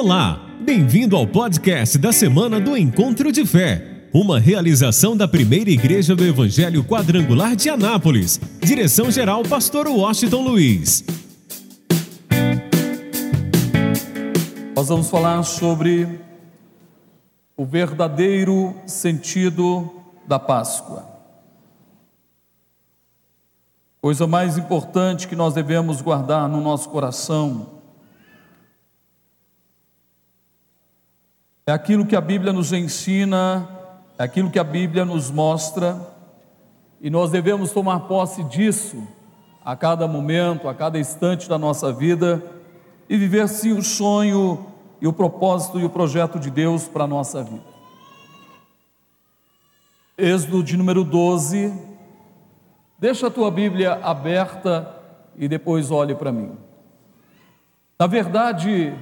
Olá, bem-vindo ao podcast da semana do Encontro de Fé, uma realização da primeira igreja do Evangelho Quadrangular de Anápolis. Direção-geral, Pastor Washington Luiz. Nós vamos falar sobre o verdadeiro sentido da Páscoa. Coisa mais importante que nós devemos guardar no nosso coração É aquilo que a Bíblia nos ensina, é aquilo que a Bíblia nos mostra, e nós devemos tomar posse disso a cada momento, a cada instante da nossa vida e viver sim o sonho e o propósito e o projeto de Deus para a nossa vida. Êxodo de número 12. Deixa a tua Bíblia aberta e depois olhe para mim. Na verdade,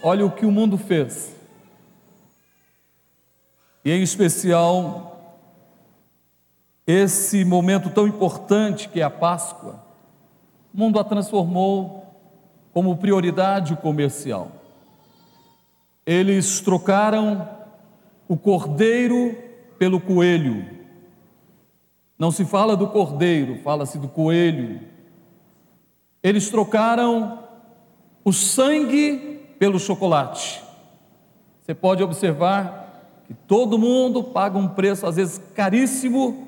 olha o que o mundo fez e em especial esse momento tão importante que é a Páscoa, o mundo a transformou como prioridade comercial. Eles trocaram o cordeiro pelo coelho. Não se fala do cordeiro, fala-se do coelho. Eles trocaram o sangue pelo chocolate. Você pode observar que todo mundo paga um preço, às vezes caríssimo,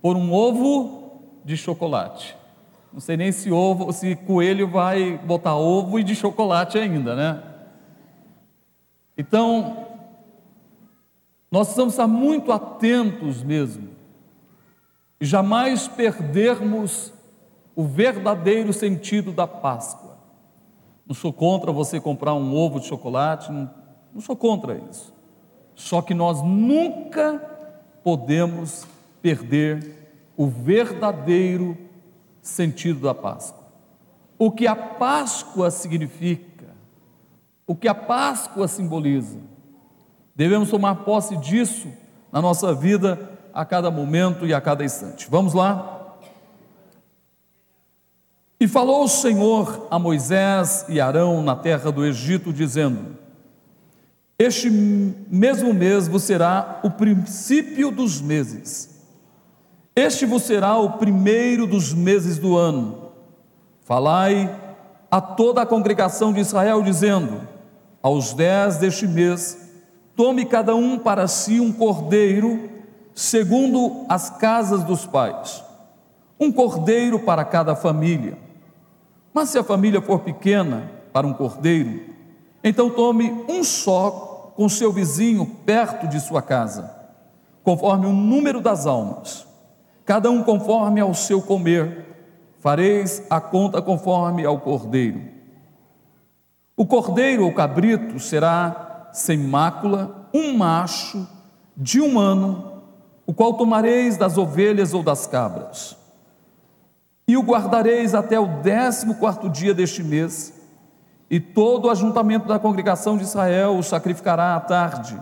por um ovo de chocolate. Não sei nem se ovo, se coelho vai botar ovo e de chocolate ainda, né? Então, nós precisamos estar muito atentos mesmo, e jamais perdermos o verdadeiro sentido da Páscoa. Não sou contra você comprar um ovo de chocolate, não, não sou contra isso. Só que nós nunca podemos perder o verdadeiro sentido da Páscoa. O que a Páscoa significa, o que a Páscoa simboliza. Devemos tomar posse disso na nossa vida a cada momento e a cada instante. Vamos lá? E falou o Senhor a Moisés e Arão na terra do Egito, dizendo: este mesmo mês vos será o princípio dos meses. Este vos será o primeiro dos meses do ano. Falai a toda a congregação de Israel, dizendo: Aos dez deste mês, tome cada um para si um cordeiro, segundo as casas dos pais, um cordeiro para cada família. Mas se a família for pequena, para um cordeiro, então tome um só com seu vizinho perto de sua casa, conforme o número das almas, cada um conforme ao seu comer, fareis a conta conforme ao cordeiro. O cordeiro ou cabrito será sem mácula, um macho de um ano, o qual tomareis das ovelhas ou das cabras, e o guardareis até o décimo quarto dia deste mês, e todo o ajuntamento da congregação de Israel o sacrificará à tarde.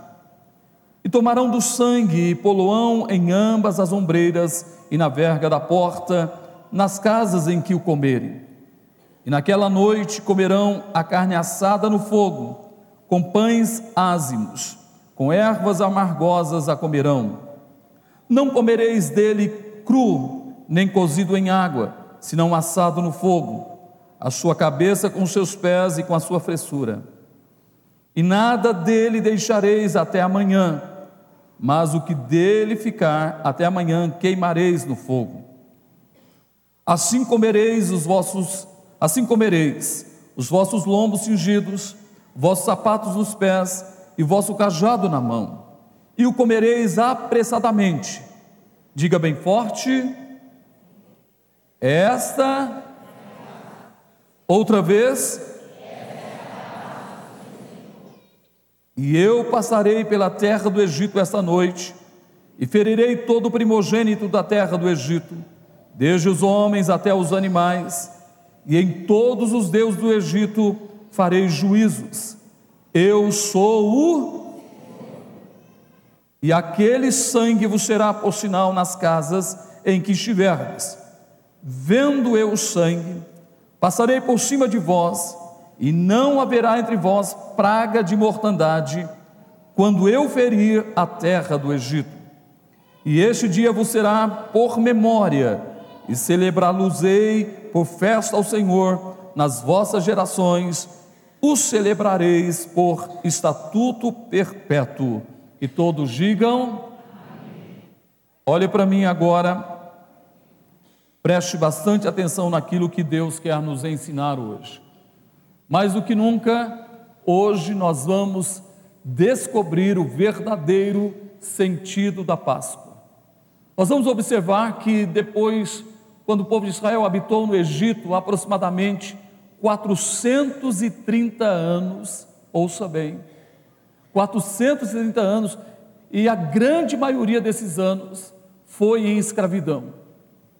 E tomarão do sangue e poloão em ambas as ombreiras e na verga da porta, nas casas em que o comerem. E naquela noite comerão a carne assada no fogo, com pães ázimos, com ervas amargosas a comerão. Não comereis dele cru, nem cozido em água, senão assado no fogo a sua cabeça com os seus pés e com a sua fressura. E nada dele deixareis até amanhã, mas o que dele ficar até amanhã queimareis no fogo. Assim comereis os vossos, assim comereis os vossos lombos cingidos, vossos sapatos nos pés e vosso cajado na mão, e o comereis apressadamente. Diga bem forte: Esta Outra vez. E eu passarei pela terra do Egito esta noite, e ferirei todo o primogênito da terra do Egito, desde os homens até os animais, e em todos os deuses do Egito farei juízos. Eu sou o. E aquele sangue vos será por sinal nas casas em que estiverdes. Vendo eu o sangue, Passarei por cima de vós, e não haverá entre vós praga de mortandade, quando eu ferir a terra do Egito. E este dia vos será por memória, e celebrá-los-ei por festa ao Senhor nas vossas gerações, os celebrareis por estatuto perpétuo. E todos digam: Olhe para mim agora, preste bastante atenção naquilo que Deus quer nos ensinar hoje. Mais do que nunca, hoje nós vamos descobrir o verdadeiro sentido da Páscoa. Nós vamos observar que depois, quando o povo de Israel habitou no Egito, aproximadamente 430 anos, ouça bem, 430 anos, e a grande maioria desses anos foi em escravidão.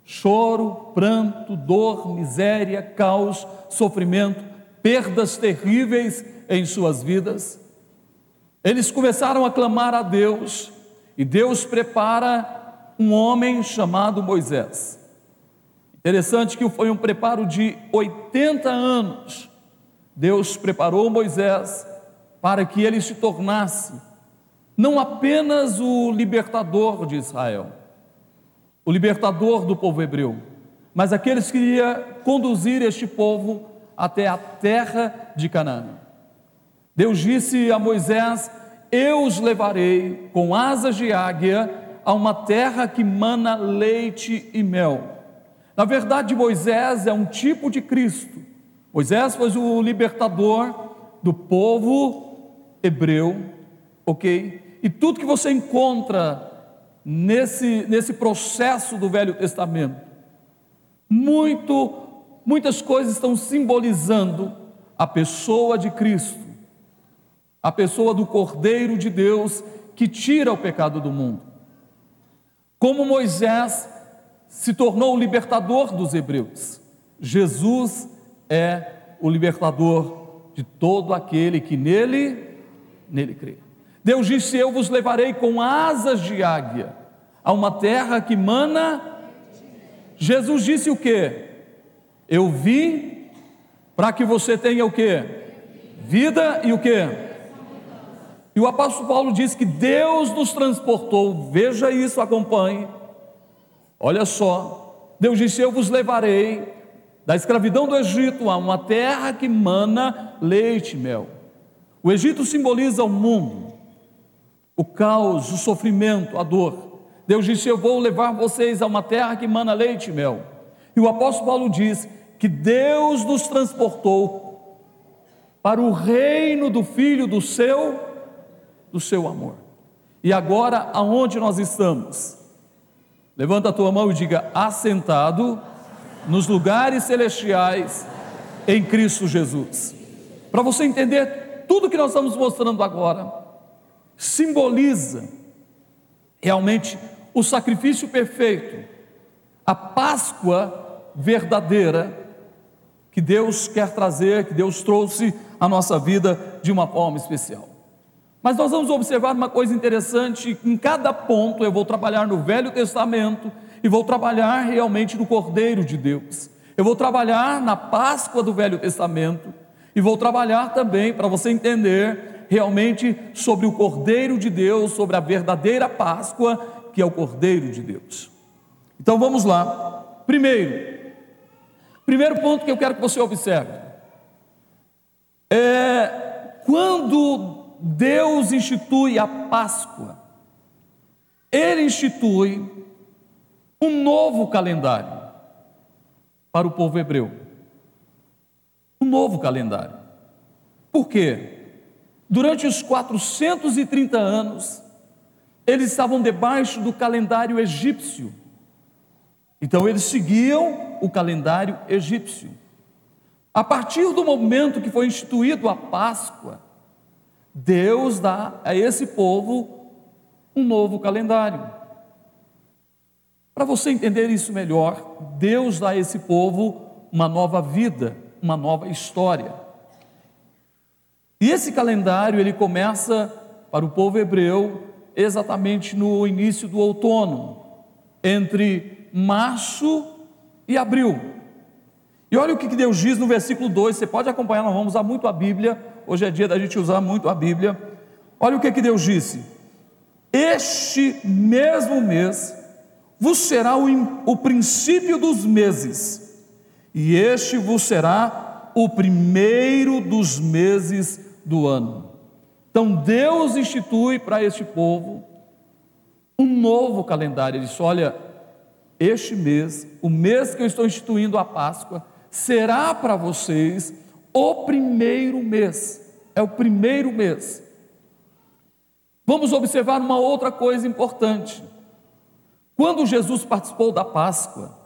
Choro, pranto, dor, miséria, caos, sofrimento, perdas terríveis em suas vidas. Eles começaram a clamar a Deus, e Deus prepara um homem chamado Moisés. Interessante que foi um preparo de 80 anos. Deus preparou Moisés para que ele se tornasse não apenas o libertador de Israel, o libertador do povo hebreu, mas aqueles que iria conduzir este povo até a terra de Canaã. Deus disse a Moisés: Eu os levarei com asas de águia a uma terra que mana leite e mel. Na verdade, Moisés é um tipo de Cristo. Moisés foi o libertador do povo hebreu, ok? E tudo que você encontra nesse, nesse processo do Velho Testamento, muito muitas coisas estão simbolizando a pessoa de Cristo, a pessoa do Cordeiro de Deus que tira o pecado do mundo. Como Moisés se tornou o libertador dos hebreus, Jesus é o libertador de todo aquele que nele nele crê. Deus disse: Eu vos levarei com asas de águia a uma terra que mana. Jesus disse o que? Eu vim para que você tenha o que? Vida e o que? E o apóstolo Paulo diz que Deus nos transportou, veja isso, acompanhe. Olha só, Deus disse: Eu vos levarei da escravidão do Egito a uma terra que mana leite e mel. O Egito simboliza o mundo, o caos, o sofrimento, a dor. Deus disse: Eu vou levar vocês a uma terra que mana leite e mel. E o apóstolo Paulo diz que Deus nos transportou para o reino do filho do seu do seu amor. E agora aonde nós estamos? Levanta a tua mão e diga: assentado nos lugares celestiais em Cristo Jesus. Para você entender tudo que nós estamos mostrando agora, simboliza realmente o sacrifício perfeito, a Páscoa verdadeira que Deus quer trazer, que Deus trouxe à nossa vida de uma forma especial. Mas nós vamos observar uma coisa interessante: em cada ponto eu vou trabalhar no Velho Testamento e vou trabalhar realmente no Cordeiro de Deus. Eu vou trabalhar na Páscoa do Velho Testamento e vou trabalhar também para você entender realmente sobre o Cordeiro de Deus, sobre a verdadeira Páscoa, que é o Cordeiro de Deus. Então vamos lá. Primeiro, Primeiro ponto que eu quero que você observe é quando Deus institui a Páscoa, Ele institui um novo calendário para o povo hebreu. Um novo calendário. Por quê? Durante os 430 anos, eles estavam debaixo do calendário egípcio. Então eles seguiam o calendário egípcio. A partir do momento que foi instituído a Páscoa, Deus dá a esse povo um novo calendário. Para você entender isso melhor, Deus dá a esse povo uma nova vida, uma nova história. E esse calendário ele começa para o povo hebreu exatamente no início do outono, entre março e abril. E olha o que Deus diz no versículo 2, você pode acompanhar, nós vamos usar muito a Bíblia, hoje é dia da gente usar muito a Bíblia. Olha o que, Deus disse: Este mesmo mês vos será o, o princípio dos meses, e este vos será o primeiro dos meses do ano. Então Deus institui para este povo um novo calendário. Ele diz: olha, este mês, o mês que eu estou instituindo a Páscoa, será para vocês o primeiro mês. É o primeiro mês. Vamos observar uma outra coisa importante. Quando Jesus participou da Páscoa,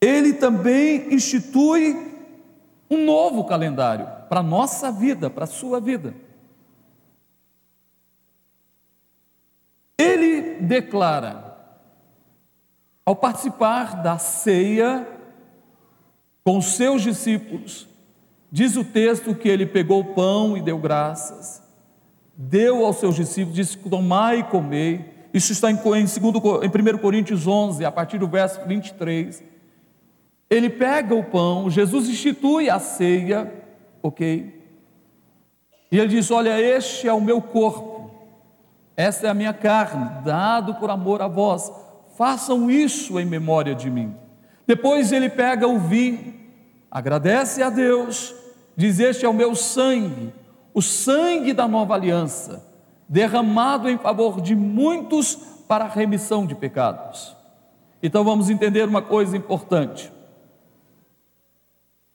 ele também institui um novo calendário para a nossa vida, para a sua vida. Ele declara, ao participar da ceia com seus discípulos, diz o texto que ele pegou o pão e deu graças, deu aos seus discípulos, disse: Tomai e comei. Isso está em, em, segundo, em 1 Coríntios 11, a partir do verso 23. Ele pega o pão, Jesus institui a ceia, ok? E ele diz: Olha, este é o meu corpo, esta é a minha carne, dado por amor a vós, façam isso em memória de mim. Depois ele pega o vinho, agradece a Deus, diz: Este é o meu sangue, o sangue da nova aliança, derramado em favor de muitos para a remissão de pecados. Então vamos entender uma coisa importante.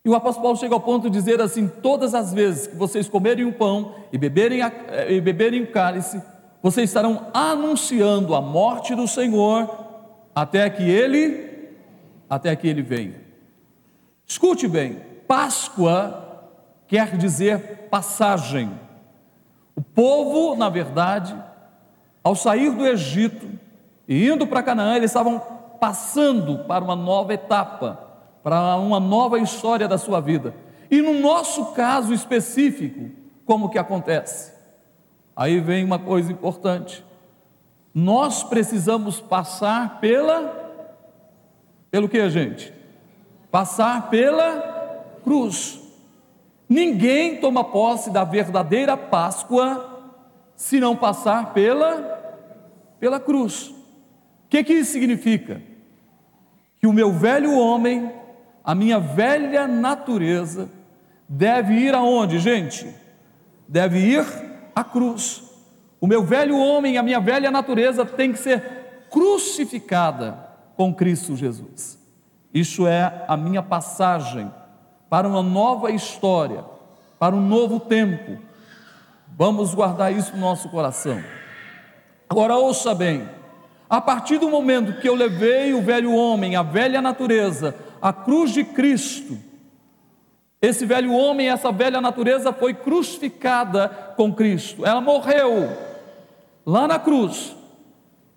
E o apóstolo Paulo chega ao ponto de dizer assim: todas as vezes que vocês comerem o pão e beberem, a, eh, e beberem o cálice, vocês estarão anunciando a morte do Senhor até que ele até que ele venha. Escute bem, Páscoa quer dizer passagem. O povo, na verdade, ao sair do Egito e indo para Canaã, eles estavam passando para uma nova etapa para uma nova história da sua vida. E no nosso caso específico, como que acontece? Aí vem uma coisa importante. Nós precisamos passar pela pelo que, gente? Passar pela cruz. Ninguém toma posse da verdadeira Páscoa se não passar pela pela cruz. O que que isso significa? Que o meu velho homem a minha velha natureza deve ir aonde, gente? Deve ir à cruz. O meu velho homem, a minha velha natureza tem que ser crucificada com Cristo Jesus. Isso é a minha passagem para uma nova história, para um novo tempo. Vamos guardar isso no nosso coração. Agora ouça bem: a partir do momento que eu levei o velho homem, a velha natureza, a cruz de Cristo. Esse velho homem, essa velha natureza foi crucificada com Cristo. Ela morreu lá na cruz.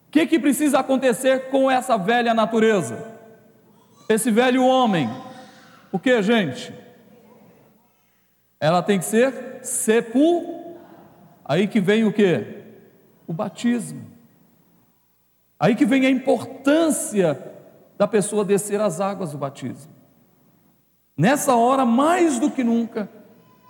O que, que precisa acontecer com essa velha natureza? Esse velho homem. O que, gente? Ela tem que ser sepultada. Aí que vem o que? O batismo. Aí que vem a importância da pessoa descer as águas do batismo. Nessa hora, mais do que nunca,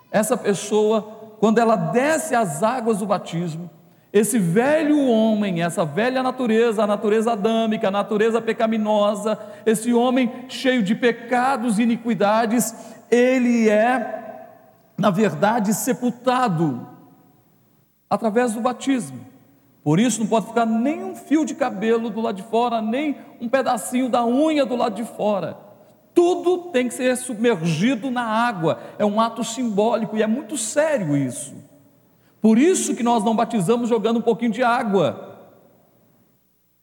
essa pessoa, quando ela desce as águas do batismo, esse velho homem, essa velha natureza, a natureza adâmica, a natureza pecaminosa, esse homem cheio de pecados e iniquidades, ele é, na verdade, sepultado através do batismo. Por isso não pode ficar nem um fio de cabelo do lado de fora, nem um pedacinho da unha do lado de fora. Tudo tem que ser submergido na água. É um ato simbólico e é muito sério isso. Por isso que nós não batizamos jogando um pouquinho de água.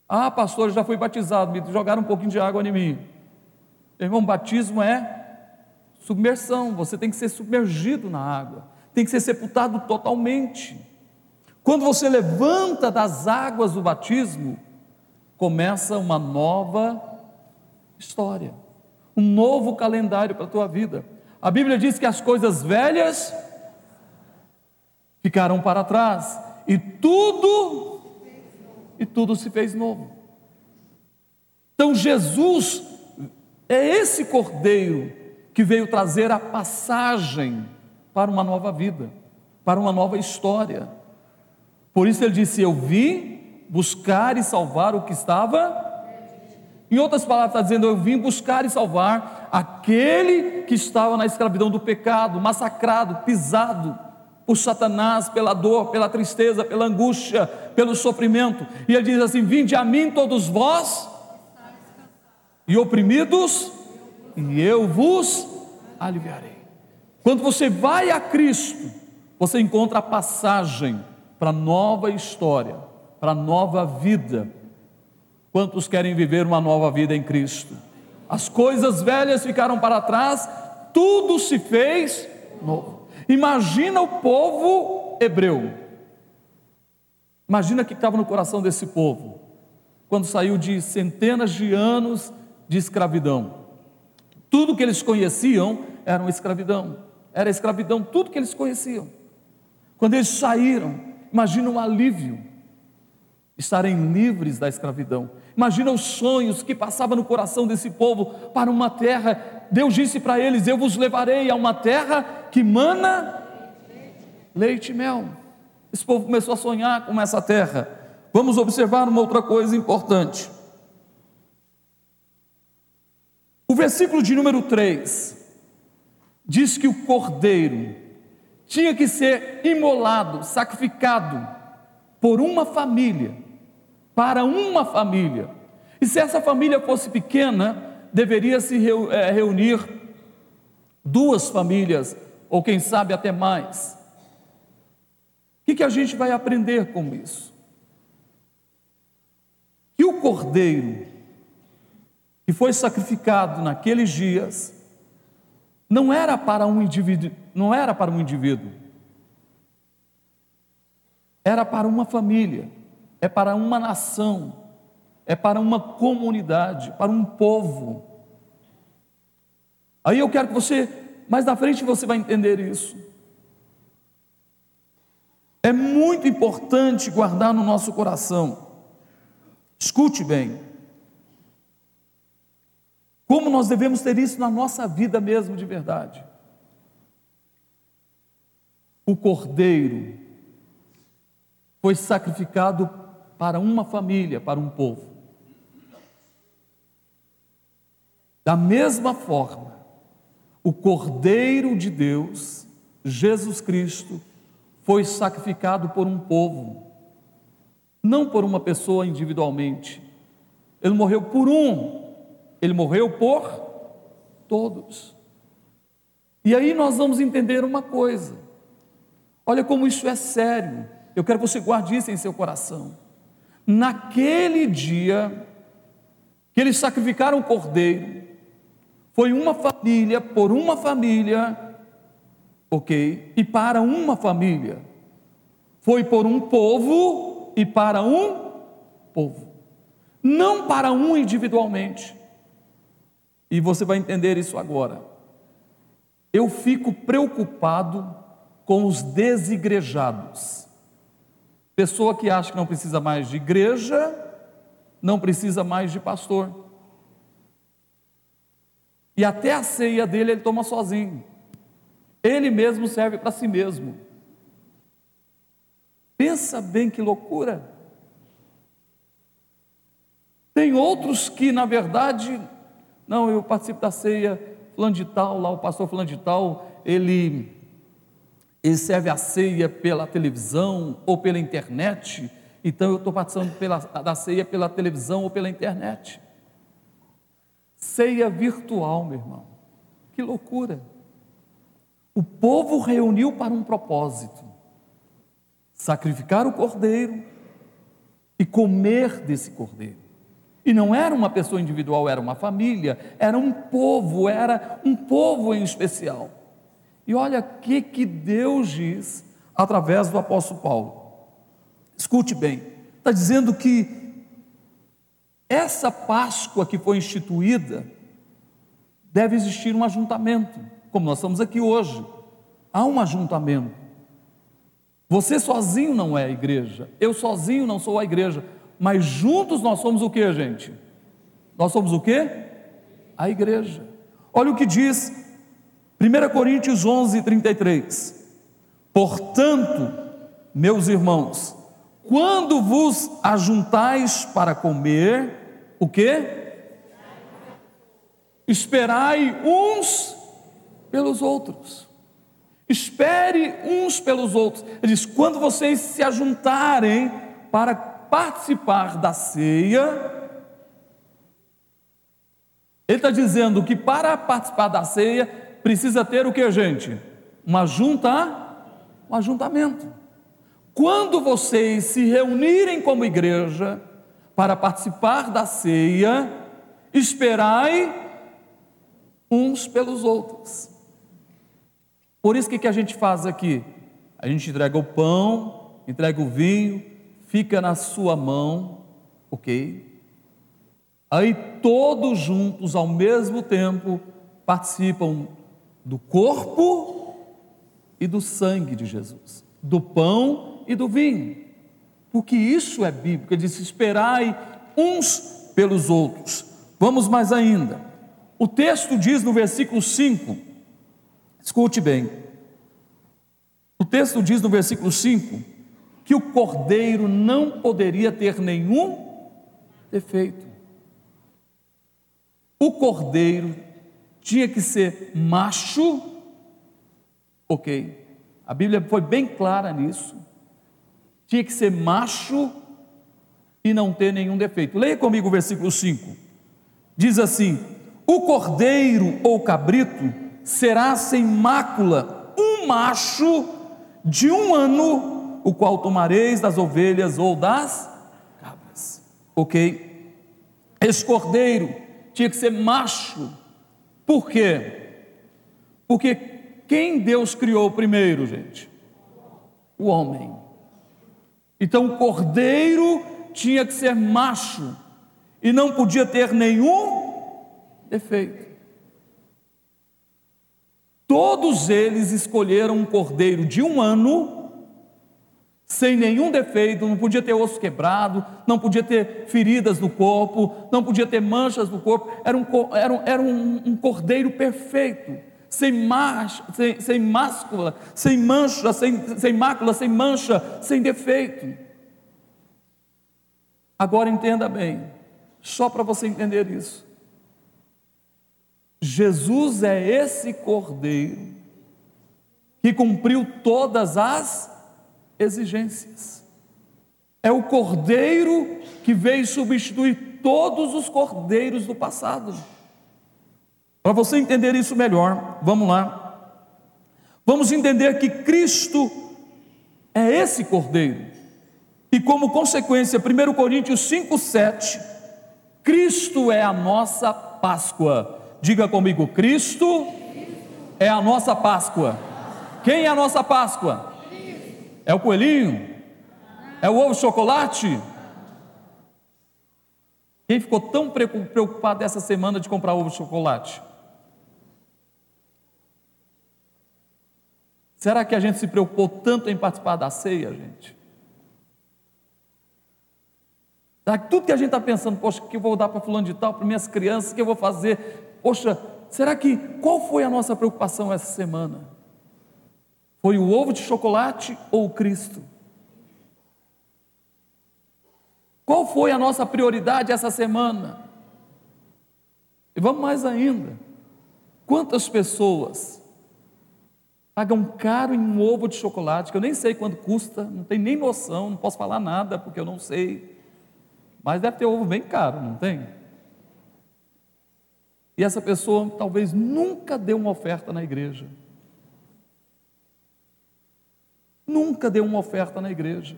Ah, pastor, já fui batizado, me jogaram um pouquinho de água em mim. Irmão, batismo é submersão, você tem que ser submergido na água, tem que ser sepultado totalmente. Quando você levanta das águas do batismo, começa uma nova história, um novo calendário para a tua vida. A Bíblia diz que as coisas velhas ficaram para trás e tudo e tudo se fez novo. Então Jesus É esse cordeiro que veio trazer a passagem para uma nova vida, para uma nova história. Por isso ele disse: Eu vim buscar e salvar o que estava. Em outras palavras, está dizendo: Eu vim buscar e salvar aquele que estava na escravidão do pecado, massacrado, pisado por Satanás, pela dor, pela tristeza, pela angústia, pelo sofrimento. E ele diz assim: Vinde a mim todos vós e oprimidos, e eu vos aliviarei. Quando você vai a Cristo, você encontra a passagem para nova história, para nova vida. Quantos querem viver uma nova vida em Cristo? As coisas velhas ficaram para trás, tudo se fez novo. Imagina o povo hebreu. Imagina o que estava no coração desse povo, quando saiu de centenas de anos de escravidão. Tudo que eles conheciam era uma escravidão, era escravidão, tudo que eles conheciam. Quando eles saíram, imagina um alívio, estarem livres da escravidão. Imagina os sonhos que passavam no coração desse povo para uma terra. Deus disse para eles: Eu vos levarei a uma terra que mana leite e mel. Esse povo começou a sonhar com essa terra. Vamos observar uma outra coisa importante. O versículo de número 3 diz que o cordeiro tinha que ser imolado, sacrificado por uma família, para uma família. E se essa família fosse pequena, deveria se eh, reunir duas famílias, ou quem sabe até mais. O que, que a gente vai aprender com isso? Que o cordeiro que foi sacrificado naqueles dias não era para um indivíduo, não era para um indivíduo. Era para uma família, é para uma nação, é para uma comunidade, para um povo. Aí eu quero que você, mais na frente você vai entender isso. É muito importante guardar no nosso coração. Escute bem. Como nós devemos ter isso na nossa vida mesmo de verdade? O cordeiro foi sacrificado para uma família, para um povo. Da mesma forma, o cordeiro de Deus, Jesus Cristo, foi sacrificado por um povo, não por uma pessoa individualmente. Ele morreu por um, ele morreu por todos. E aí nós vamos entender uma coisa. Olha como isso é sério. Eu quero que você guarde isso em seu coração. Naquele dia que eles sacrificaram o cordeiro, foi uma família por uma família, ok? E para uma família. Foi por um povo e para um povo. Não para um individualmente. E você vai entender isso agora. Eu fico preocupado com os desigrejados. Pessoa que acha que não precisa mais de igreja, não precisa mais de pastor. E até a ceia dele ele toma sozinho. Ele mesmo serve para si mesmo. Pensa bem que loucura. Tem outros que, na verdade, não, eu participo da ceia, fulano de tal, lá o pastor fulano de tal, ele, ele serve a ceia pela televisão ou pela internet, então eu estou participando pela, da ceia pela televisão ou pela internet. Ceia virtual, meu irmão. Que loucura. O povo reuniu para um propósito: sacrificar o cordeiro e comer desse cordeiro. E não era uma pessoa individual, era uma família, era um povo, era um povo em especial. E olha o que, que Deus diz através do apóstolo Paulo. Escute bem, está dizendo que essa Páscoa que foi instituída, deve existir um ajuntamento, como nós estamos aqui hoje. Há um ajuntamento. Você sozinho não é a igreja, eu sozinho não sou a igreja, mas juntos nós somos o que, gente? Nós somos o que? A igreja. Olha o que diz 1 Coríntios 11, 33. Portanto, meus irmãos, quando vos ajuntais para comer, o que? Esperai uns pelos outros. Espere uns pelos outros. Ele diz: quando vocês se ajuntarem para participar da ceia, ele está dizendo que para participar da ceia precisa ter o que, gente? Uma junta, um ajuntamento. Quando vocês se reunirem como igreja para participar da ceia, esperai uns pelos outros. Por isso que que a gente faz aqui? A gente entrega o pão, entrega o vinho, fica na sua mão, ok? Aí todos juntos ao mesmo tempo participam do corpo e do sangue de Jesus, do pão e do vinho, porque isso é bíblico. Ele diz: esperai uns pelos outros. Vamos mais ainda. O texto diz no versículo 5, escute bem. O texto diz no versículo 5 que o cordeiro não poderia ter nenhum defeito. O cordeiro tinha que ser macho, ok. A Bíblia foi bem clara nisso. Tinha que ser macho e não ter nenhum defeito. Leia comigo o versículo 5. Diz assim: o cordeiro ou cabrito será sem mácula, um macho de um ano, o qual tomareis das ovelhas ou das cabras. Ok? Esse cordeiro tinha que ser macho. Por quê? Porque quem Deus criou primeiro, gente? O homem. Então o cordeiro tinha que ser macho e não podia ter nenhum defeito. Todos eles escolheram um cordeiro de um ano, sem nenhum defeito, não podia ter osso quebrado, não podia ter feridas no corpo, não podia ter manchas no corpo, era um, era um, era um, cordeiro perfeito, sem, marcha, sem, sem máscula, sem mancha, sem, sem mácula, sem mancha, sem defeito. Agora entenda bem, só para você entender isso. Jesus é esse cordeiro que cumpriu todas as exigências. É o cordeiro que veio substituir todos os cordeiros do passado. Para você entender isso melhor, vamos lá. Vamos entender que Cristo é esse cordeiro. E como consequência, 1 Coríntios 5,7, Cristo é a nossa Páscoa. Diga comigo: Cristo é a nossa Páscoa. Quem é a nossa Páscoa? É o coelhinho? É o ovo chocolate? Quem ficou tão preocupado essa semana de comprar ovo chocolate? Será que a gente se preocupou tanto em participar da ceia, gente? Será que tudo que a gente está pensando, poxa, que eu vou dar para fulano de tal, para minhas crianças, que eu vou fazer? Poxa, será que qual foi a nossa preocupação essa semana? Foi o ovo de chocolate ou o Cristo? Qual foi a nossa prioridade essa semana? E vamos mais ainda. Quantas pessoas pagam caro em um ovo de chocolate, que eu nem sei quanto custa, não tenho nem noção, não posso falar nada porque eu não sei. Mas deve ter ovo bem caro, não tem? E essa pessoa talvez nunca deu uma oferta na igreja. Nunca deu uma oferta na igreja.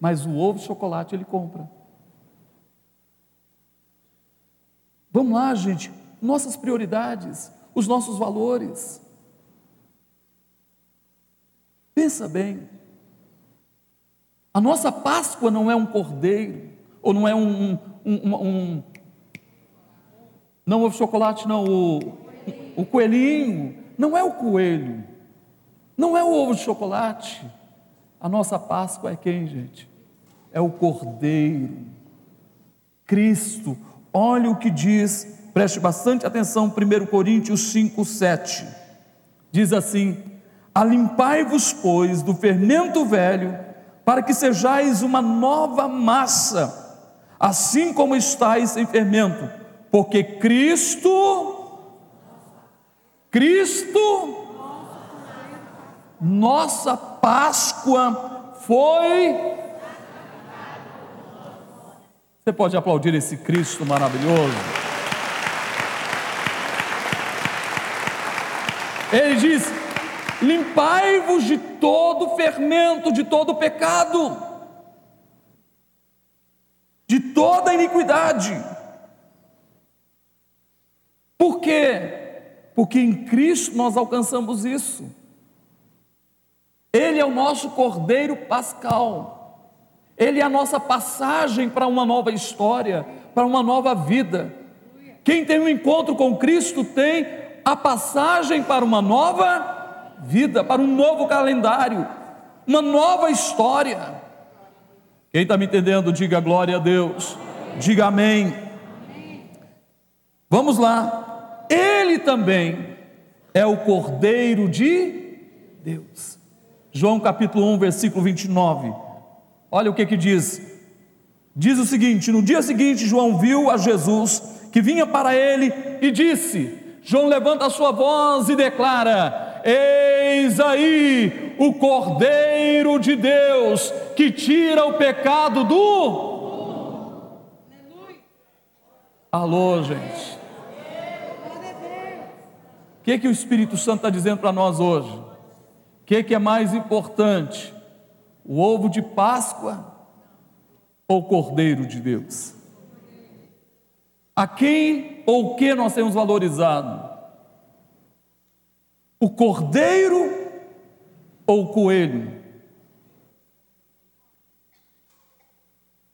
Mas o ovo de chocolate ele compra. Vamos lá, gente. Nossas prioridades, os nossos valores. Pensa bem. A nossa Páscoa não é um cordeiro, ou não é um, um, um, um não o chocolate, não, o, o coelhinho. Não é o coelho. Não é o ovo de chocolate. A nossa Páscoa é quem, gente? É o Cordeiro. Cristo. Olha o que diz Preste bastante atenção, 1 Coríntios 5, 7. Diz assim: Alimpai-vos, pois, do fermento velho, para que sejais uma nova massa, assim como estáis sem fermento, porque Cristo, Cristo, nossa Páscoa foi. Você pode aplaudir esse Cristo maravilhoso? Ele diz: limpai-vos de todo fermento, de todo pecado, de toda iniquidade. Por quê? Porque em Cristo nós alcançamos isso. Ele é o nosso Cordeiro Pascal. Ele é a nossa passagem para uma nova história, para uma nova vida. Quem tem um encontro com Cristo tem a passagem para uma nova vida, para um novo calendário, uma nova história. Quem está me entendendo, diga glória a Deus, diga amém. Vamos lá, Ele também é o Cordeiro de Deus. João capítulo 1, versículo 29. Olha o que que diz. Diz o seguinte: No dia seguinte, João viu a Jesus que vinha para ele e disse: João levanta a sua voz e declara: Eis aí o Cordeiro de Deus que tira o pecado do. Alô, gente. O que, que o Espírito Santo está dizendo para nós hoje? O que, que é mais importante? O ovo de Páscoa ou o Cordeiro de Deus? A quem ou o que nós temos valorizado? O cordeiro ou o coelho?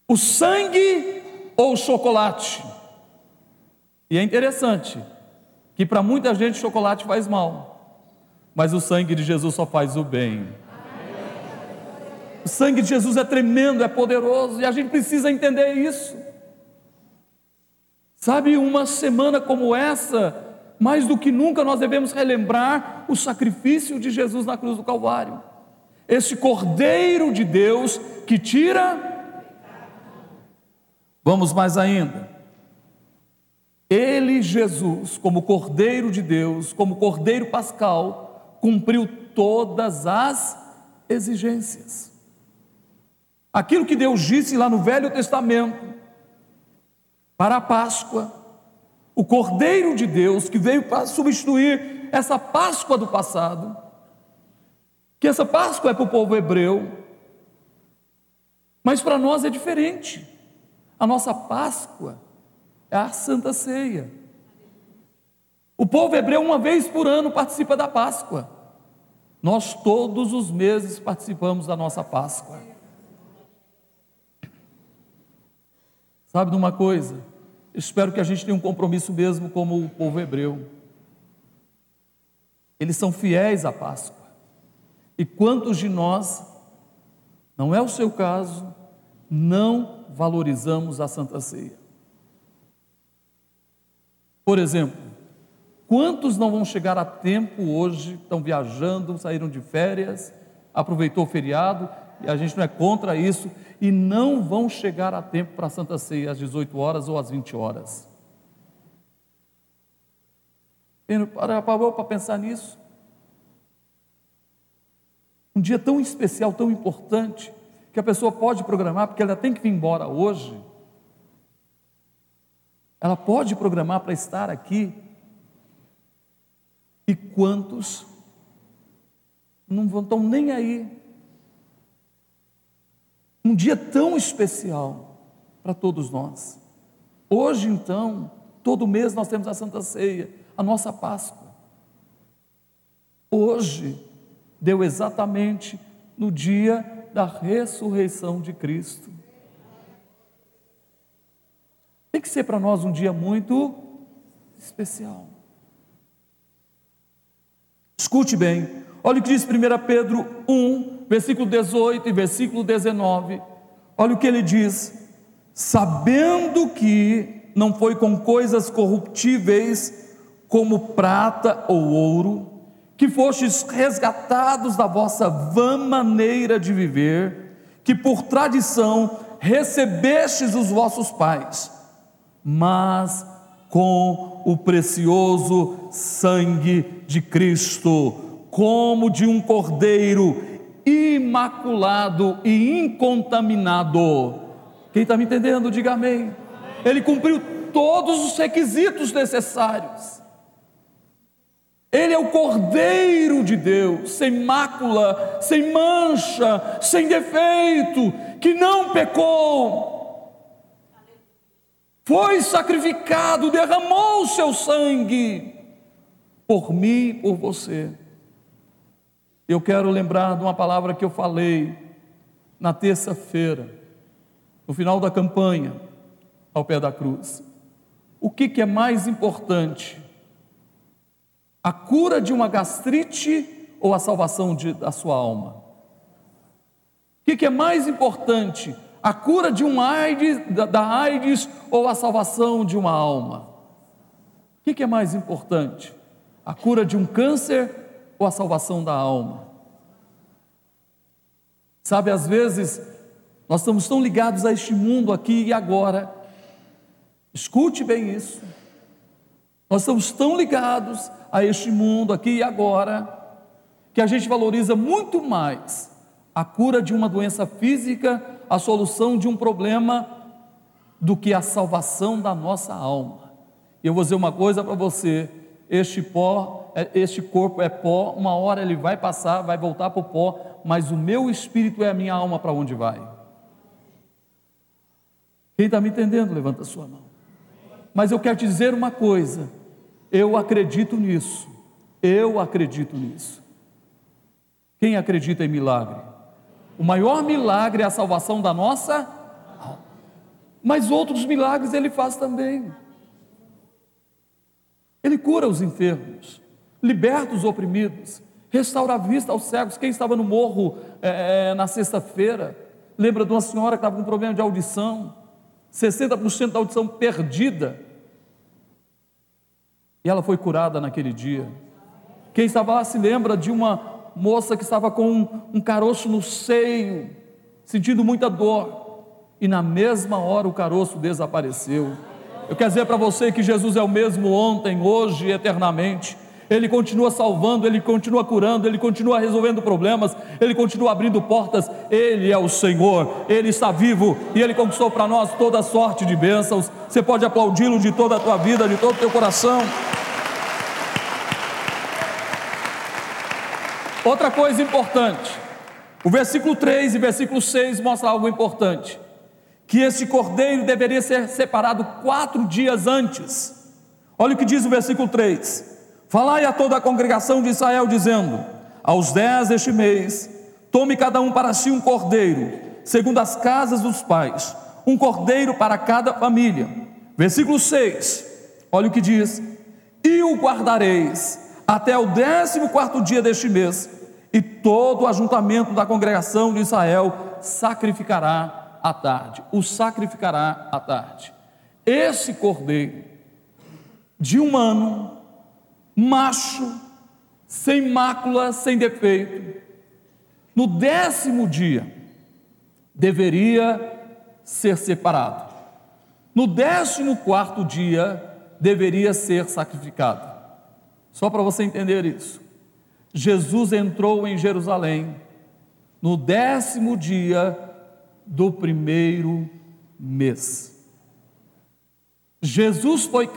O sangue ou o chocolate? E é interessante que para muita gente chocolate faz mal, mas o sangue de Jesus só faz o bem. O sangue de Jesus é tremendo, é poderoso, e a gente precisa entender isso. Sabe, uma semana como essa, mais do que nunca nós devemos relembrar o sacrifício de Jesus na cruz do Calvário. Esse Cordeiro de Deus que tira. Vamos mais ainda. Ele, Jesus, como Cordeiro de Deus, como Cordeiro Pascal, cumpriu todas as exigências. Aquilo que Deus disse lá no Velho Testamento, para a Páscoa. O Cordeiro de Deus que veio para substituir essa Páscoa do passado, que essa Páscoa é para o povo hebreu, mas para nós é diferente. A nossa Páscoa é a Santa Ceia. O povo hebreu, uma vez por ano, participa da Páscoa. Nós todos os meses participamos da nossa Páscoa. Sabe de uma coisa? Espero que a gente tenha um compromisso mesmo como o povo hebreu. Eles são fiéis à Páscoa. E quantos de nós, não é o seu caso, não valorizamos a Santa Ceia? Por exemplo, quantos não vão chegar a tempo hoje, estão viajando, saíram de férias, aproveitou o feriado, e a gente não é contra isso, e não vão chegar a tempo para a Santa Ceia às 18 horas ou às 20 horas. Parou para pensar nisso? Um dia tão especial, tão importante, que a pessoa pode programar, porque ela tem que vir embora hoje. Ela pode programar para estar aqui. E quantos não estão nem aí um dia tão especial para todos nós. Hoje, então, todo mês nós temos a Santa Ceia, a nossa Páscoa. Hoje, deu exatamente no dia da ressurreição de Cristo. Tem que ser para nós um dia muito especial. Escute bem, olha o que diz 1 Pedro 1, versículo 18 e versículo 19, olha o que ele diz: sabendo que não foi com coisas corruptíveis, como prata ou ouro, que fostes resgatados da vossa vã maneira de viver, que por tradição recebestes os vossos pais, mas com o precioso sangue de Cristo, como de um cordeiro imaculado e incontaminado. Quem está me entendendo, diga amém. Ele cumpriu todos os requisitos necessários. Ele é o Cordeiro de Deus, sem mácula, sem mancha, sem defeito, que não pecou. Foi sacrificado, derramou o seu sangue por mim por você. Eu quero lembrar de uma palavra que eu falei na terça-feira, no final da campanha, ao pé da cruz. O que, que é mais importante? A cura de uma gastrite ou a salvação de, da sua alma? O que, que é mais importante? A cura de um AIDS, da, AIDS ou a salvação de uma alma? O que é mais importante? A cura de um câncer ou a salvação da alma. Sabe, às vezes, nós estamos tão ligados a este mundo aqui e agora. Escute bem isso. Nós estamos tão ligados a este mundo aqui e agora, que a gente valoriza muito mais a cura de uma doença física, a solução de um problema, do que a salvação da nossa alma. Eu vou dizer uma coisa para você: este pó é, este corpo é pó, uma hora ele vai passar, vai voltar para o pó, mas o meu espírito é a minha alma para onde vai. Quem está me entendendo, levanta a sua mão. Mas eu quero te dizer uma coisa, eu acredito nisso, eu acredito nisso. Quem acredita em milagre? O maior milagre é a salvação da nossa alma, mas outros milagres ele faz também. Ele cura os enfermos, liberta os oprimidos, restaura a vista aos cegos. Quem estava no morro é, na sexta-feira, lembra de uma senhora que estava com problema de audição, 60% da audição perdida, e ela foi curada naquele dia. Quem estava lá se lembra de uma moça que estava com um, um caroço no seio, sentindo muita dor, e na mesma hora o caroço desapareceu. Eu quero dizer para você que Jesus é o mesmo ontem, hoje e eternamente. Ele continua salvando, Ele continua curando, Ele continua resolvendo problemas, Ele continua abrindo portas. Ele é o Senhor, Ele está vivo e Ele conquistou para nós toda sorte de bênçãos. Você pode aplaudi-lo de toda a tua vida, de todo o teu coração. Outra coisa importante, o versículo 3 e versículo 6 mostra algo importante: que esse cordeiro deveria ser separado quatro dias antes. Olha o que diz o versículo 3: Falai a toda a congregação de Israel, dizendo: Aos dez deste mês, tome cada um para si um cordeiro, segundo as casas dos pais, um cordeiro para cada família. Versículo 6, olha o que diz: E o guardareis até o décimo quarto dia deste mês, e todo o ajuntamento da congregação de Israel sacrificará à tarde, o sacrificará à tarde. Esse cordeiro de um ano macho, sem mácula, sem defeito, no décimo dia, deveria ser separado. No décimo quarto dia, deveria ser sacrificado. Só para você entender isso. Jesus entrou em Jerusalém no décimo dia do primeiro mês. Jesus foi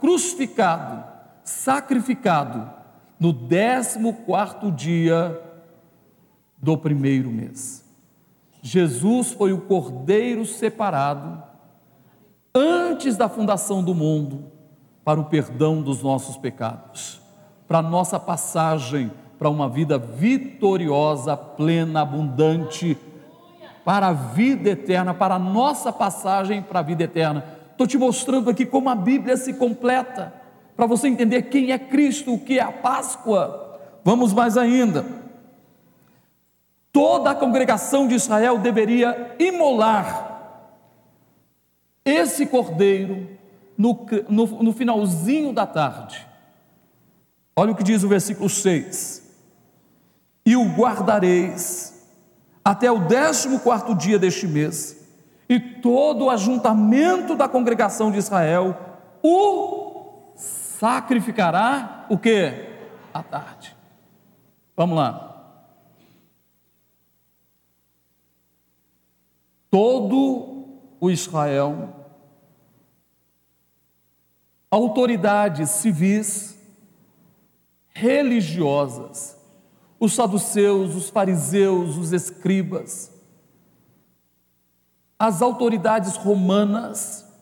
crucificado sacrificado no décimo quarto dia do primeiro mês. Jesus foi o cordeiro separado antes da fundação do mundo para o perdão dos nossos pecados, para nossa passagem para uma vida vitoriosa, plena, abundante, para a vida eterna, para a nossa passagem para a vida eterna. Estou te mostrando aqui como a Bíblia se completa para você entender quem é Cristo, o que é a Páscoa. Vamos mais ainda. Toda a congregação de Israel deveria imolar esse cordeiro no, no, no finalzinho da tarde. Olha o que diz o versículo 6: E o guardareis até o décimo quarto dia deste mês, e todo o ajuntamento da congregação de Israel o sacrificará o que? À tarde. Vamos lá. Todo o Israel, autoridades civis, religiosas, os saduceus, os fariseus, os escribas, as autoridades romanas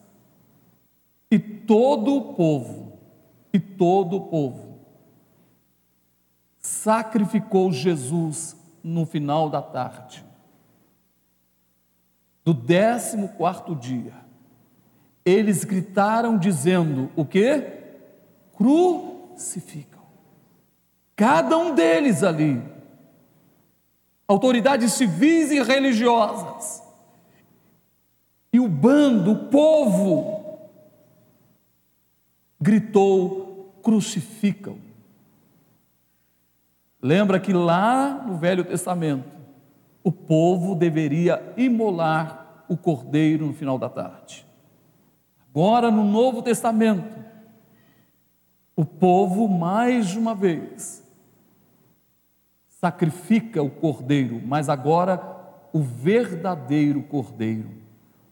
e todo o povo, e todo o povo sacrificou Jesus no final da tarde, do décimo quarto dia. Eles gritaram dizendo o que? Crucificam. Cada um deles ali, autoridades civis e religiosas, e o bando, o povo, gritou: crucificam. Lembra que lá no Velho Testamento, o povo deveria imolar o cordeiro no final da tarde. Agora, no Novo Testamento, o povo, mais uma vez, sacrifica o cordeiro, mas agora o verdadeiro cordeiro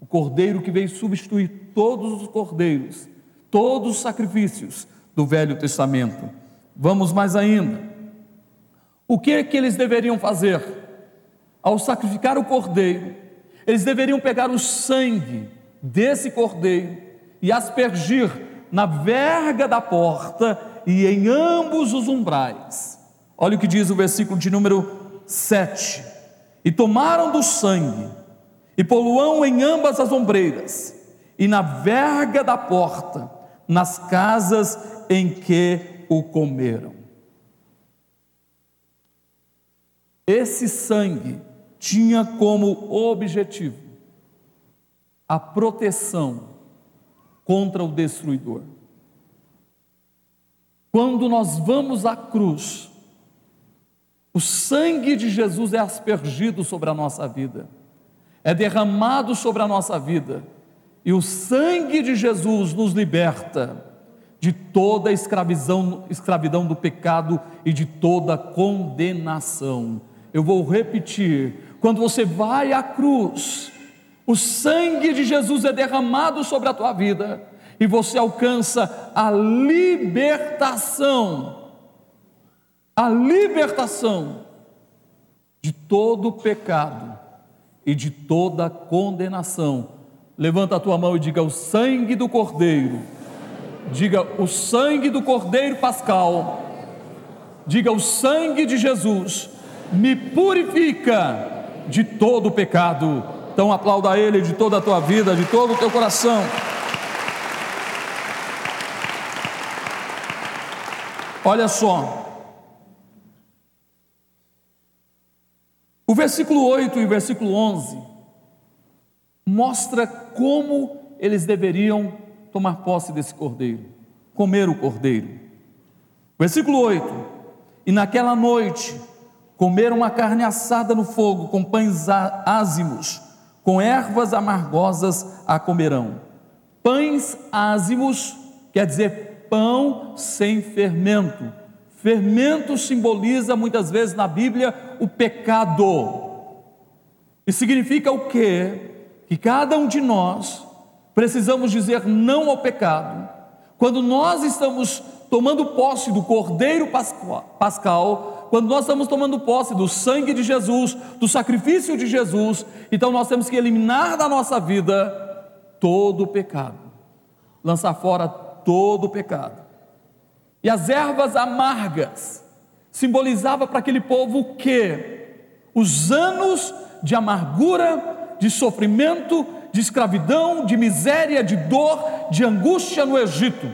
o cordeiro que veio substituir todos os cordeiros, todos os sacrifícios do Velho Testamento. Vamos mais ainda. O que é que eles deveriam fazer? Ao sacrificar o cordeiro, eles deveriam pegar o sangue desse cordeiro e aspergir na verga da porta e em ambos os umbrais. Olha o que diz o versículo de número 7. E tomaram do sangue e poluão em ambas as ombreiras, e na verga da porta, nas casas em que o comeram. Esse sangue tinha como objetivo a proteção contra o destruidor. Quando nós vamos à cruz, o sangue de Jesus é aspergido sobre a nossa vida é derramado sobre a nossa vida, e o sangue de Jesus nos liberta de toda a escravidão, escravidão do pecado e de toda condenação. Eu vou repetir: quando você vai à cruz, o sangue de Jesus é derramado sobre a tua vida e você alcança a libertação, a libertação de todo pecado e de toda condenação. Levanta a tua mão e diga: O sangue do Cordeiro. Diga: O sangue do Cordeiro Pascal. Diga: O sangue de Jesus me purifica de todo pecado. Então aplauda Ele de toda a tua vida, de todo o teu coração. Olha só, versículo 8 e o versículo 11 mostra como eles deveriam tomar posse desse cordeiro, comer o cordeiro. Versículo 8: E naquela noite comeram uma carne assada no fogo, com pães ázimos, com ervas amargosas a comerão. Pães ázimos quer dizer pão sem fermento. Fermento simboliza muitas vezes na Bíblia o pecado. E significa o quê? Que cada um de nós precisamos dizer não ao pecado. Quando nós estamos tomando posse do Cordeiro Pascal, quando nós estamos tomando posse do sangue de Jesus, do sacrifício de Jesus, então nós temos que eliminar da nossa vida todo o pecado, lançar fora todo o pecado. E as ervas amargas simbolizava para aquele povo o que? Os anos de amargura, de sofrimento, de escravidão, de miséria, de dor, de angústia no Egito.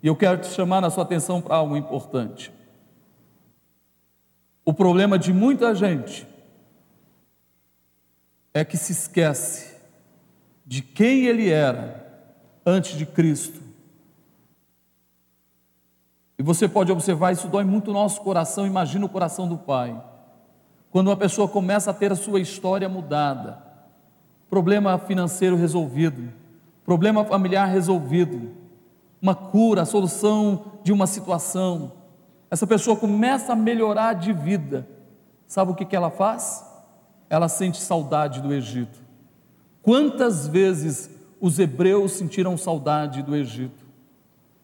E eu quero te chamar a sua atenção para algo importante. O problema de muita gente é que se esquece de quem ele era antes de Cristo. E você pode observar, isso dói muito o nosso coração, imagina o coração do Pai. Quando uma pessoa começa a ter a sua história mudada, problema financeiro resolvido, problema familiar resolvido, uma cura, a solução de uma situação, essa pessoa começa a melhorar de vida. Sabe o que, que ela faz? Ela sente saudade do Egito. Quantas vezes os hebreus sentiram saudade do Egito?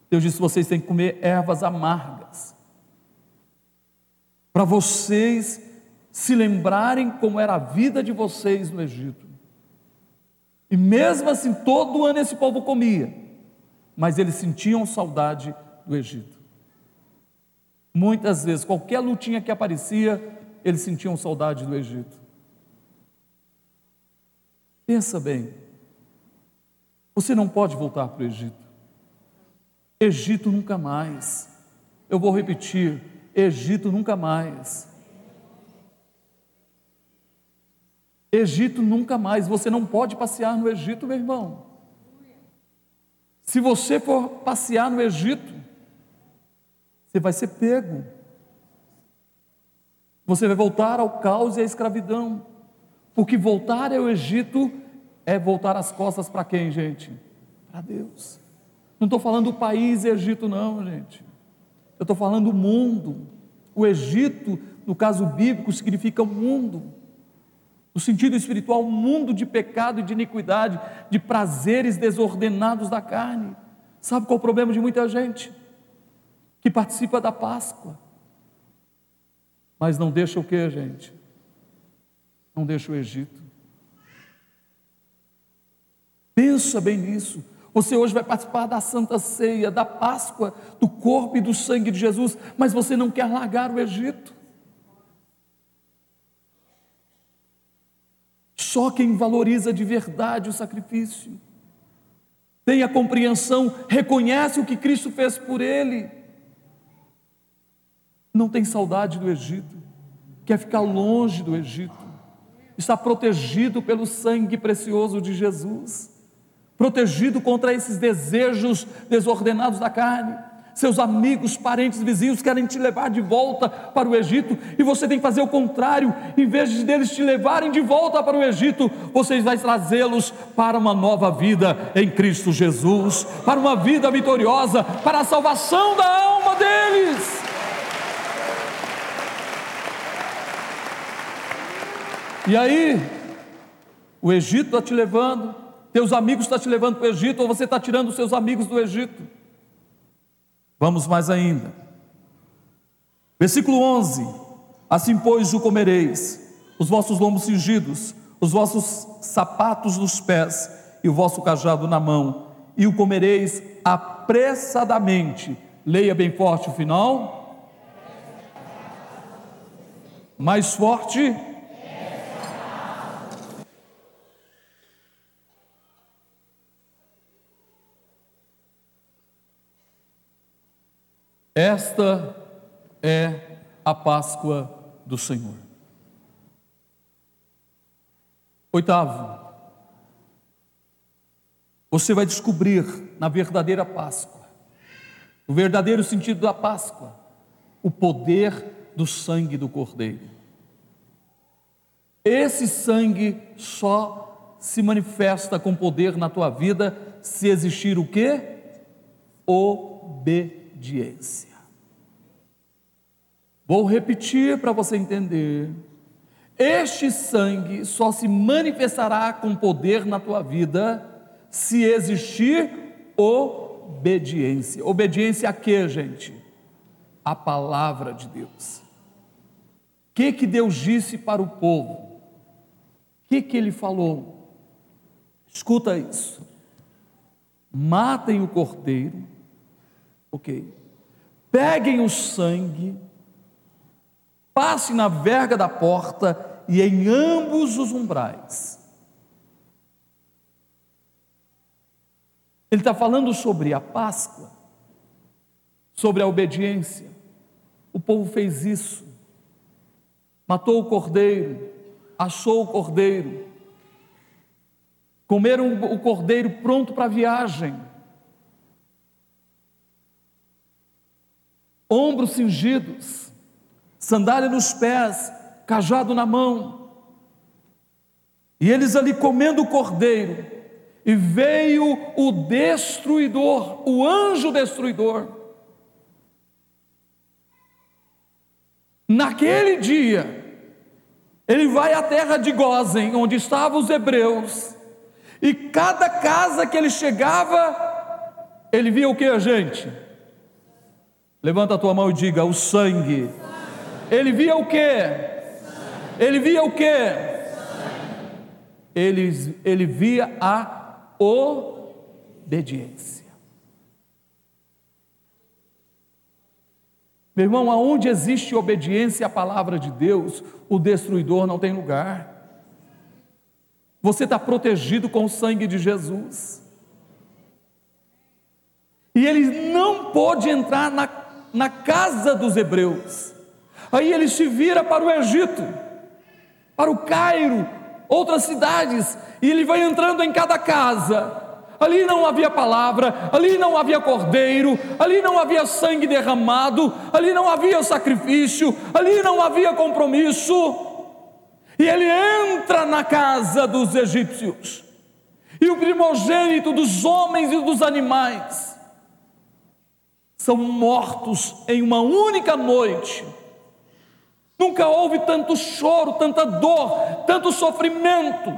Deus disse: vocês têm que comer ervas amargas, para vocês se lembrarem como era a vida de vocês no Egito. E mesmo assim, todo ano esse povo comia, mas eles sentiam saudade do Egito. Muitas vezes, qualquer lutinha que aparecia, eles sentiam saudade do Egito. Pensa bem, você não pode voltar para o Egito. Egito nunca mais. Eu vou repetir: Egito nunca mais. Egito nunca mais. Você não pode passear no Egito, meu irmão. Se você for passear no Egito, você vai ser pego. Você vai voltar ao caos e à escravidão. Porque voltar ao Egito é voltar as costas para quem, gente? Para Deus. Não estou falando do país Egito, não, gente. Eu estou falando do mundo. O Egito, no caso bíblico, significa o mundo. No sentido espiritual, um mundo de pecado e de iniquidade, de prazeres desordenados da carne. Sabe qual é o problema de muita gente? que participa da Páscoa. Mas não deixa o que, gente? Não deixa o Egito. Pensa bem nisso. Você hoje vai participar da Santa Ceia, da Páscoa, do corpo e do sangue de Jesus, mas você não quer largar o Egito. Só quem valoriza de verdade o sacrifício, tem a compreensão, reconhece o que Cristo fez por ele, não tem saudade do Egito, quer ficar longe do Egito, está protegido pelo sangue precioso de Jesus, protegido contra esses desejos desordenados da carne. Seus amigos, parentes, vizinhos querem te levar de volta para o Egito e você tem que fazer o contrário, em vez de eles te levarem de volta para o Egito, você vai trazê-los para uma nova vida em Cristo Jesus, para uma vida vitoriosa, para a salvação da alma deles. E aí, o Egito está te levando, teus amigos estão tá te levando para o Egito, ou você está tirando os seus amigos do Egito. Vamos mais ainda. Versículo 11: Assim, pois, o comereis, os vossos lombos cingidos, os vossos sapatos nos pés e o vosso cajado na mão, e o comereis apressadamente. Leia bem forte o final. Mais forte. Esta é a Páscoa do Senhor. Oitavo, você vai descobrir na verdadeira Páscoa, o verdadeiro sentido da Páscoa, o poder do sangue do Cordeiro. Esse sangue só se manifesta com poder na tua vida se existir o que? Obediência obediência. Vou repetir para você entender. Este sangue só se manifestará com poder na tua vida se existir obediência. Obediência a quê, gente? A palavra de Deus. O que, que Deus disse para o povo? O que, que ele falou? Escuta isso. Matem o cordeiro Ok. Peguem o sangue, passem na verga da porta e em ambos os umbrais. Ele está falando sobre a Páscoa, sobre a obediência. O povo fez isso, matou o cordeiro, achou o cordeiro, comeram o cordeiro pronto para a viagem, ombros cingidos, sandália nos pés, cajado na mão, e eles ali comendo o cordeiro, e veio o destruidor, o anjo destruidor. Naquele dia, ele vai à terra de Gozen, onde estavam os hebreus, e cada casa que ele chegava, ele via o que, a gente? Levanta a tua mão e diga: o sangue. Ele via o que? Ele via o que? Ele, ele via a obediência. Meu irmão, aonde existe obediência à palavra de Deus, o destruidor não tem lugar. Você está protegido com o sangue de Jesus. E ele não pôde entrar na, na casa dos hebreus. Aí ele se vira para o Egito, para o Cairo, outras cidades, e ele vai entrando em cada casa ali não havia palavra, ali não havia cordeiro, ali não havia sangue derramado, ali não havia sacrifício, ali não havia compromisso. E ele entra na casa dos egípcios, e o primogênito dos homens e dos animais são mortos em uma única noite. Nunca houve tanto choro, tanta dor, tanto sofrimento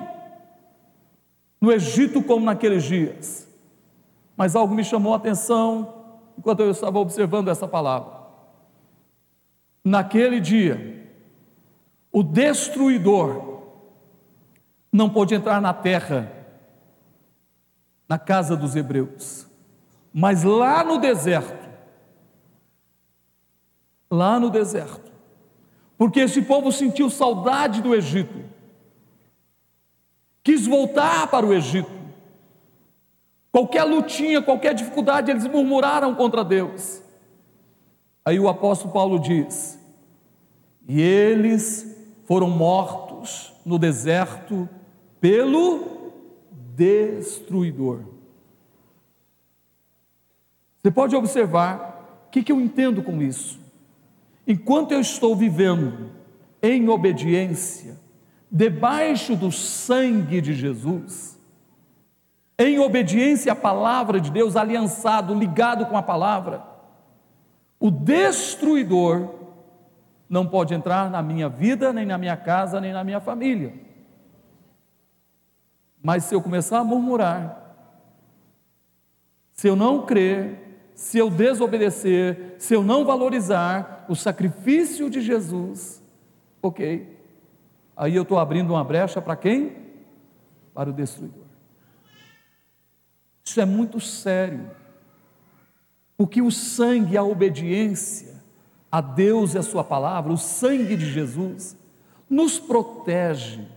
no Egito como naqueles dias. Mas algo me chamou a atenção enquanto eu estava observando essa palavra. Naquele dia, o destruidor não pôde entrar na terra, na casa dos hebreus, mas lá no deserto, lá no deserto, porque esse povo sentiu saudade do Egito, quis voltar para o Egito. Qualquer lutinha, qualquer dificuldade, eles murmuraram contra Deus. Aí o apóstolo Paulo diz: E eles foram mortos no deserto pelo destruidor. Você pode observar o que, que eu entendo com isso. Enquanto eu estou vivendo em obediência, debaixo do sangue de Jesus, em obediência à palavra de Deus, aliançado, ligado com a palavra, o destruidor não pode entrar na minha vida, nem na minha casa, nem na minha família. Mas se eu começar a murmurar, se eu não crer, se eu desobedecer, se eu não valorizar o sacrifício de Jesus, ok, aí eu estou abrindo uma brecha para quem? Para o destruidor. Isso é muito sério, porque o sangue, a obediência a Deus e a Sua palavra, o sangue de Jesus, nos protege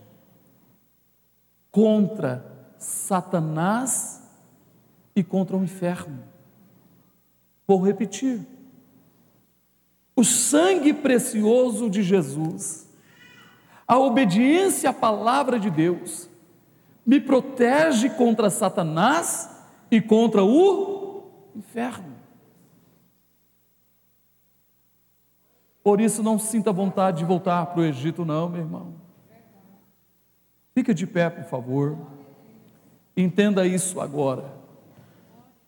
contra Satanás e contra o inferno. Vou repetir. O sangue precioso de Jesus a obediência à palavra de Deus me protege contra Satanás e contra o inferno. Por isso, não sinta vontade de voltar para o Egito, não, meu irmão. Fica de pé, por favor. Entenda isso agora.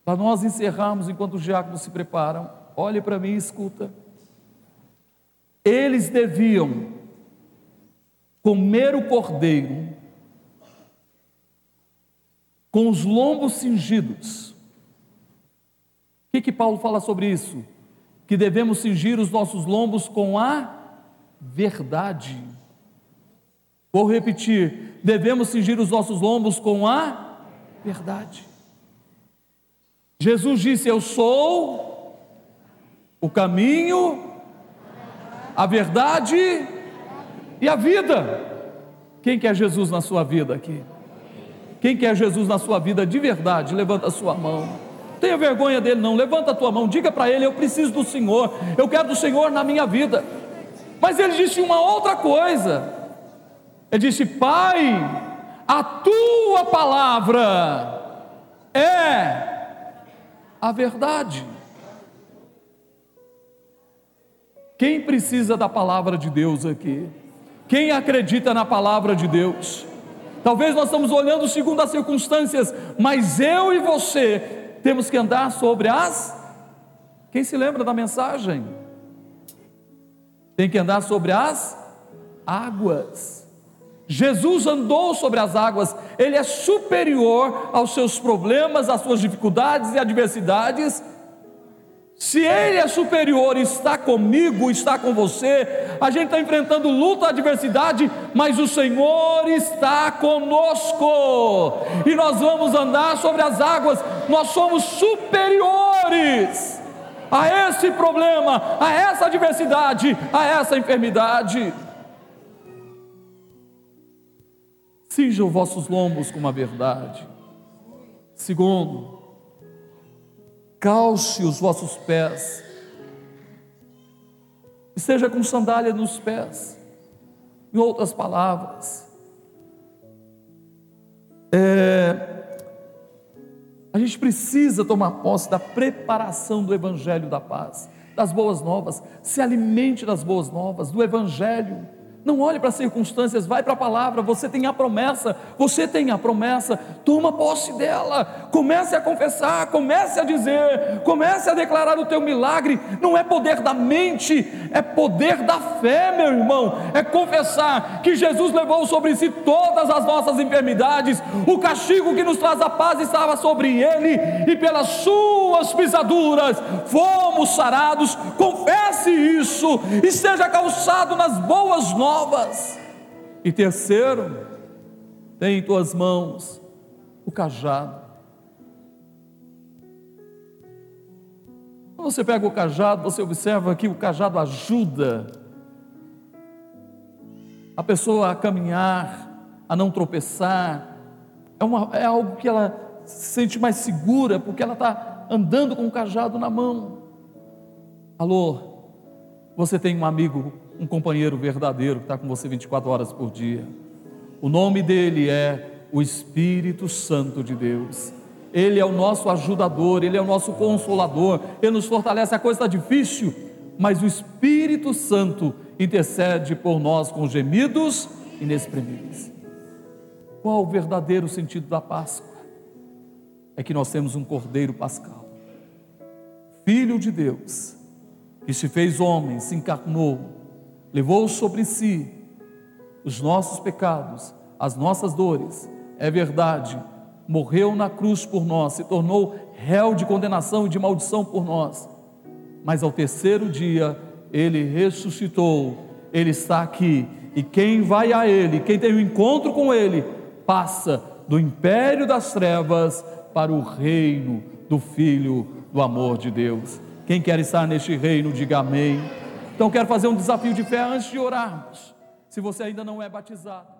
Para nós encerrarmos enquanto os diáconos se preparam, olhe para mim e escuta. Eles deviam comer o cordeiro com os lombos cingidos. O que, que Paulo fala sobre isso? Que devemos cingir os nossos lombos com a verdade. Vou repetir: devemos cingir os nossos lombos com a verdade. Jesus disse: Eu sou o caminho, a verdade e a vida. Quem quer Jesus na sua vida aqui? Quem quer Jesus na sua vida de verdade? Levanta a sua mão. Tenha vergonha dele, não. Levanta a tua mão. Diga para ele: Eu preciso do Senhor. Eu quero do Senhor na minha vida. Mas ele disse uma outra coisa. Ele disse: Pai, a tua palavra é a verdade. Quem precisa da palavra de Deus aqui? Quem acredita na palavra de Deus? Talvez nós estamos olhando segundo as circunstâncias, mas eu e você temos que andar sobre as. Quem se lembra da mensagem? Tem que andar sobre as águas. Jesus andou sobre as águas, ele é superior aos seus problemas, às suas dificuldades e adversidades, se Ele é superior está comigo, está com você, a gente está enfrentando luta, adversidade, mas o Senhor está conosco, e nós vamos andar sobre as águas, nós somos superiores a esse problema, a essa adversidade, a essa enfermidade. Cinja os vossos lombos com a verdade. Segundo, calce os vossos pés, esteja com sandália nos pés. Em outras palavras, é, a gente precisa tomar posse da preparação do Evangelho da paz, das boas novas, se alimente das boas novas, do Evangelho. Não olhe para as circunstâncias, vai para a palavra. Você tem a promessa, você tem a promessa, toma posse dela. Comece a confessar, comece a dizer, comece a declarar o teu milagre. Não é poder da mente, é poder da fé, meu irmão. É confessar que Jesus levou sobre si todas as nossas enfermidades, o castigo que nos traz a paz estava sobre ele, e pelas suas pisaduras fomos sarados. Confesse isso e seja calçado nas boas novas novas. E terceiro, tem em tuas mãos o cajado. Quando você pega o cajado, você observa que o cajado ajuda a pessoa a caminhar, a não tropeçar. É, uma, é algo que ela se sente mais segura, porque ela está andando com o cajado na mão. Alô, você tem um amigo um companheiro verdadeiro que está com você 24 horas por dia. O nome dele é o Espírito Santo de Deus. Ele é o nosso ajudador, ele é o nosso consolador, ele nos fortalece. A coisa está difícil, mas o Espírito Santo intercede por nós com gemidos inexprimíveis. Qual o verdadeiro sentido da Páscoa? É que nós temos um Cordeiro Pascal, Filho de Deus, que se fez homem, se encarnou, levou sobre si os nossos pecados, as nossas dores, é verdade, morreu na cruz por nós, se tornou réu de condenação e de maldição por nós, mas ao terceiro dia ele ressuscitou, ele está aqui, e quem vai a ele, quem tem o um encontro com ele, passa do império das trevas para o reino do Filho do amor de Deus. Quem quer estar neste reino, diga amém. Então quero fazer um desafio de fé antes de orarmos. Se você ainda não é batizado,